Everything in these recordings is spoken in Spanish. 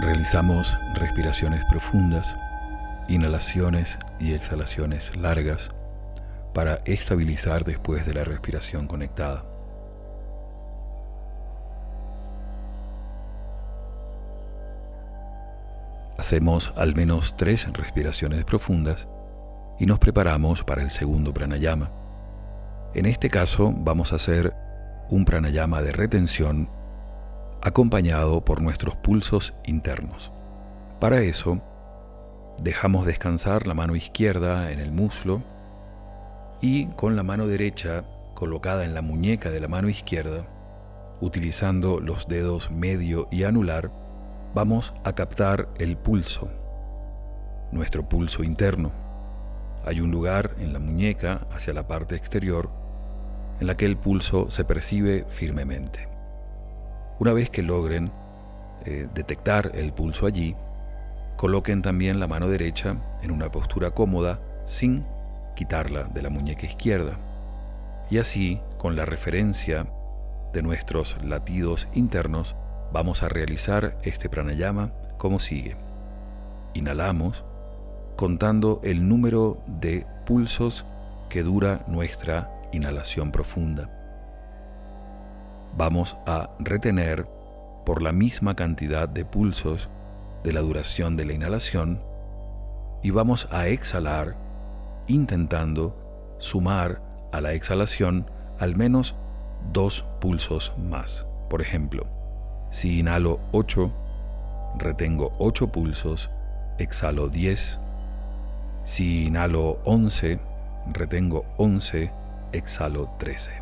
Realizamos respiraciones profundas, inhalaciones y exhalaciones largas para estabilizar después de la respiración conectada. Hacemos al menos tres respiraciones profundas y nos preparamos para el segundo pranayama. En este caso vamos a hacer un pranayama de retención acompañado por nuestros pulsos internos. Para eso, dejamos descansar la mano izquierda en el muslo y con la mano derecha colocada en la muñeca de la mano izquierda, utilizando los dedos medio y anular, vamos a captar el pulso, nuestro pulso interno. Hay un lugar en la muñeca hacia la parte exterior en la que el pulso se percibe firmemente. Una vez que logren eh, detectar el pulso allí, coloquen también la mano derecha en una postura cómoda sin quitarla de la muñeca izquierda. Y así, con la referencia de nuestros latidos internos, Vamos a realizar este pranayama como sigue. Inhalamos contando el número de pulsos que dura nuestra inhalación profunda. Vamos a retener por la misma cantidad de pulsos de la duración de la inhalación y vamos a exhalar intentando sumar a la exhalación al menos dos pulsos más. Por ejemplo, si inhalo 8, retengo 8 pulsos, exhalo 10. Si inhalo 11, retengo 11, exhalo 13.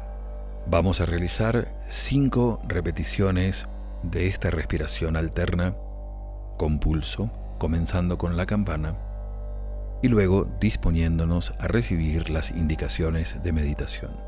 Vamos a realizar 5 repeticiones de esta respiración alterna con pulso, comenzando con la campana y luego disponiéndonos a recibir las indicaciones de meditación.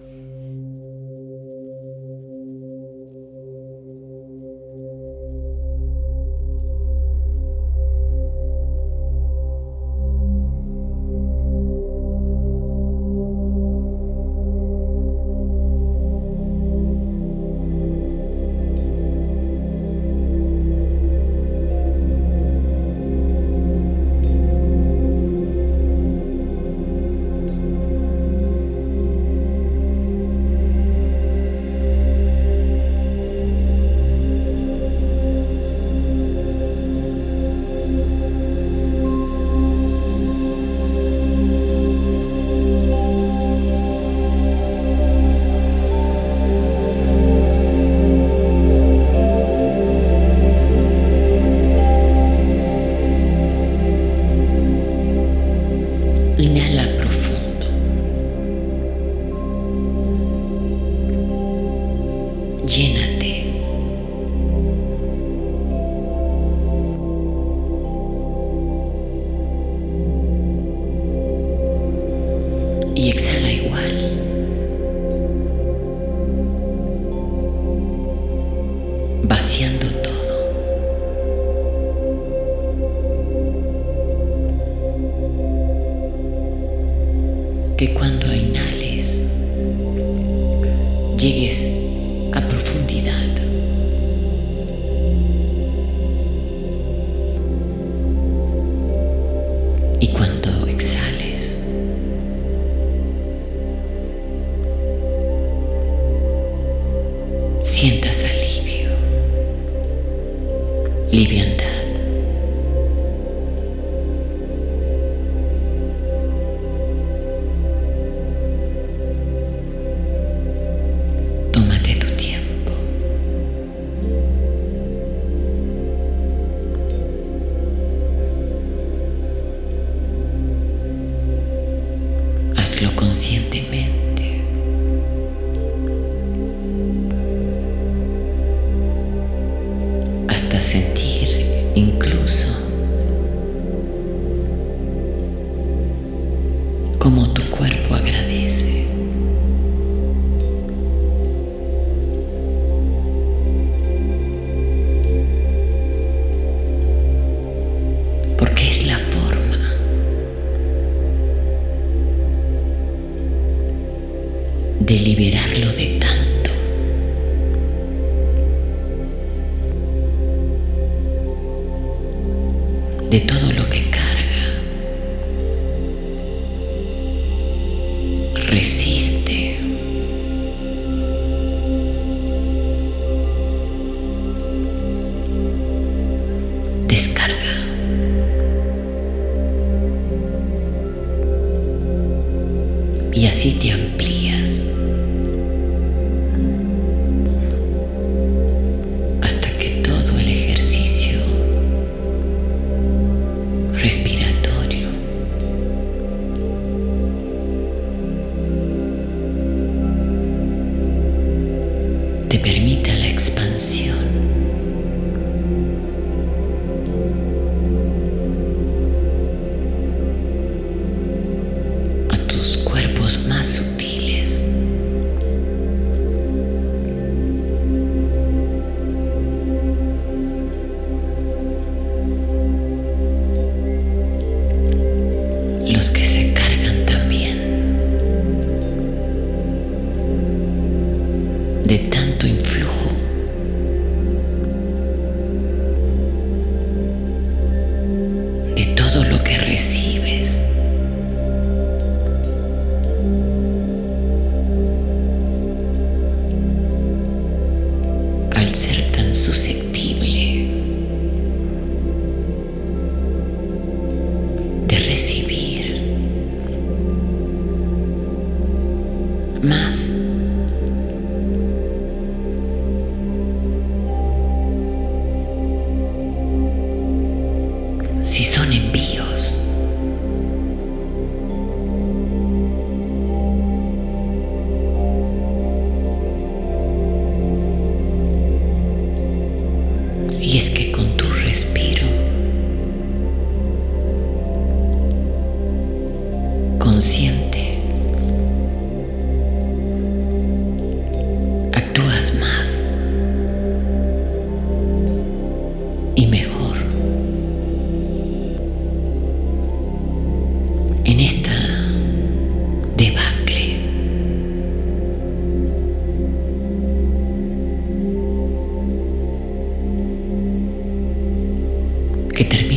liviandad. Que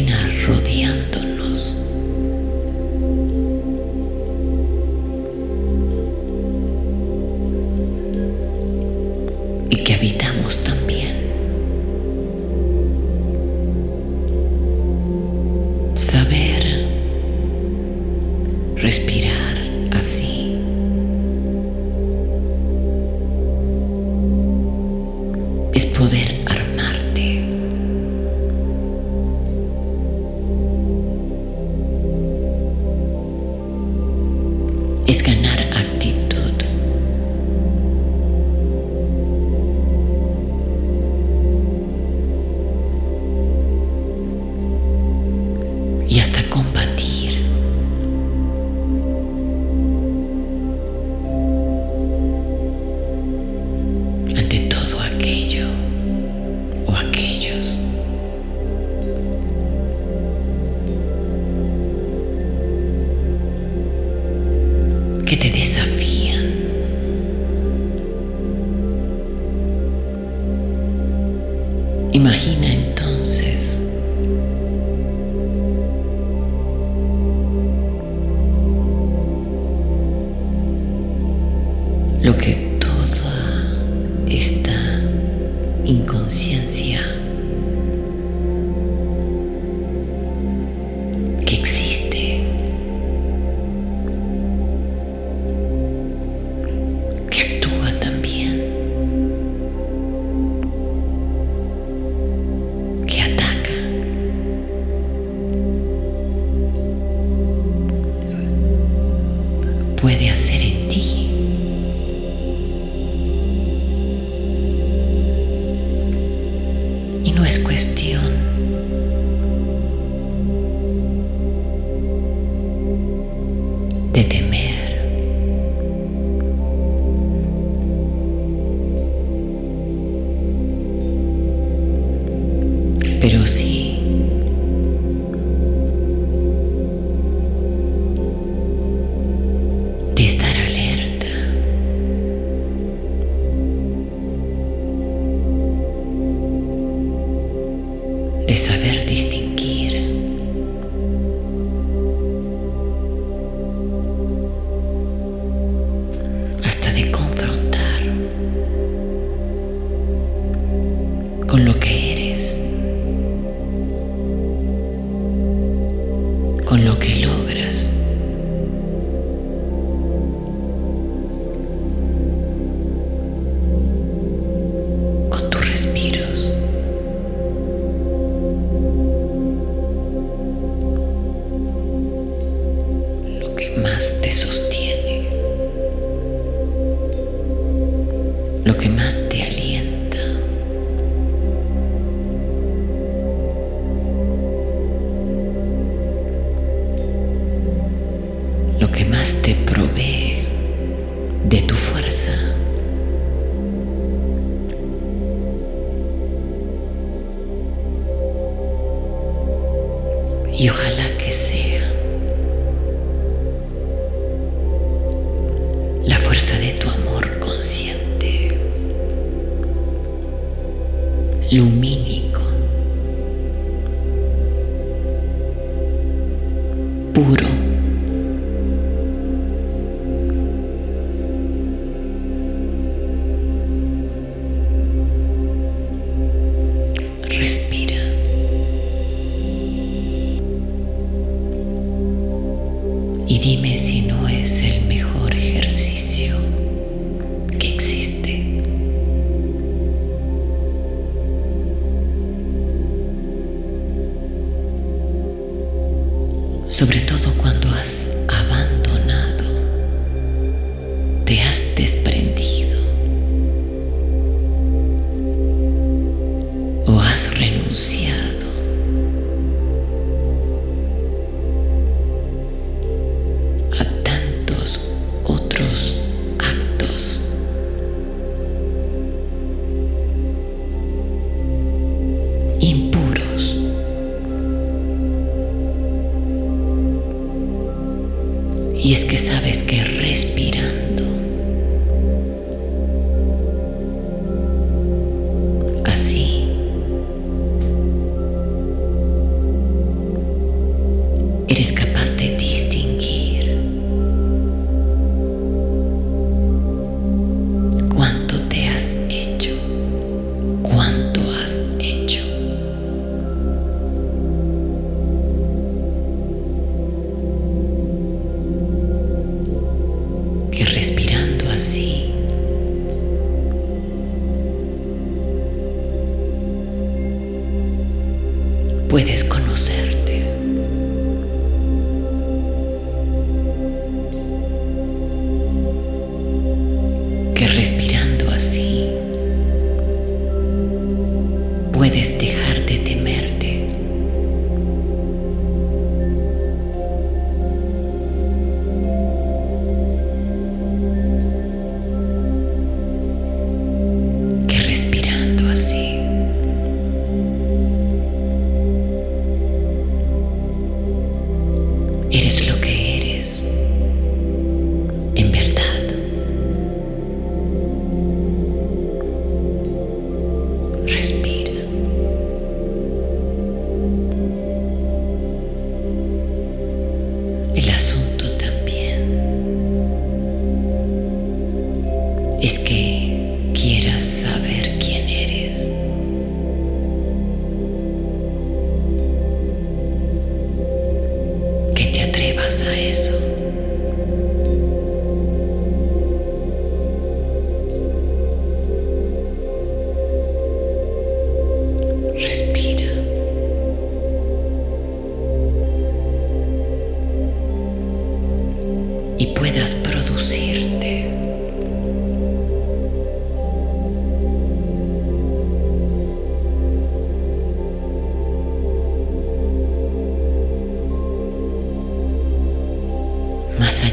Imagina y ojalá que sea la fuerza de tu amor consciente. Lumine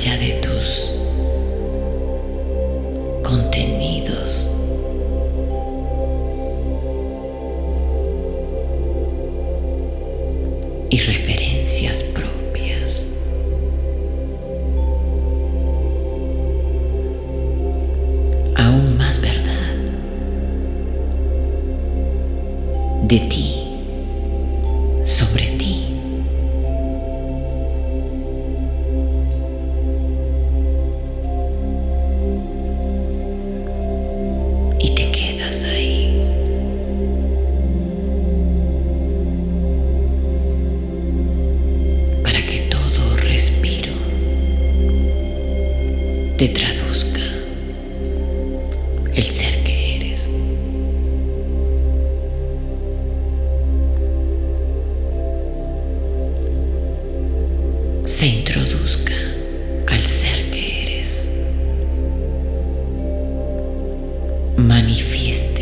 allá de tus Manifieste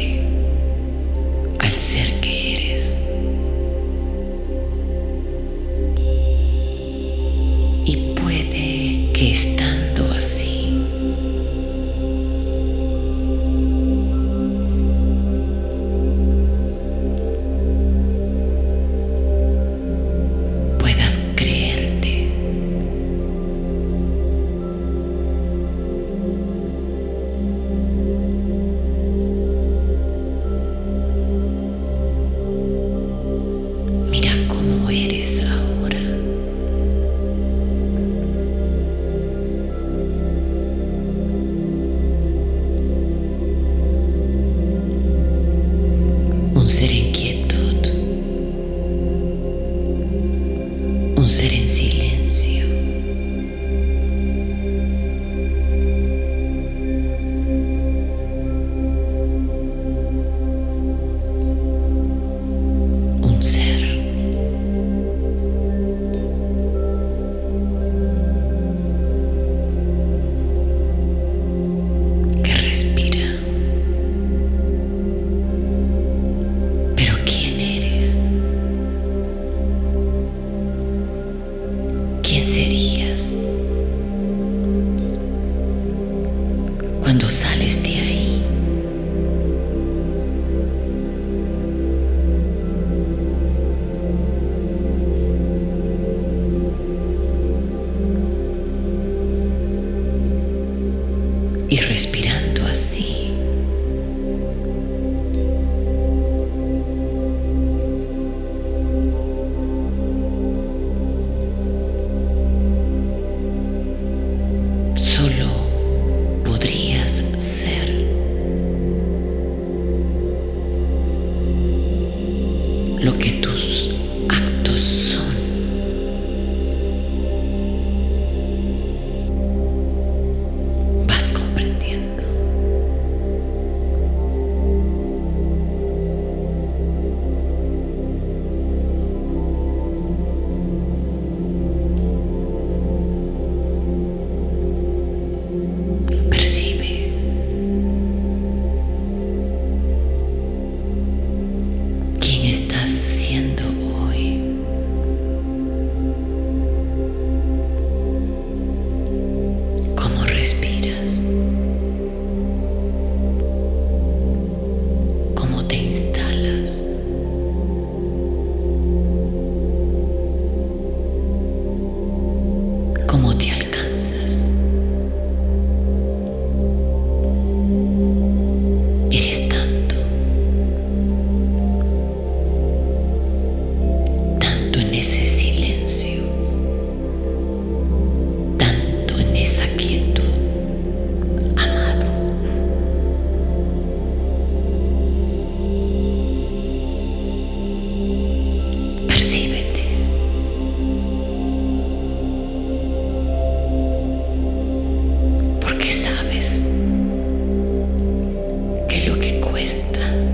questa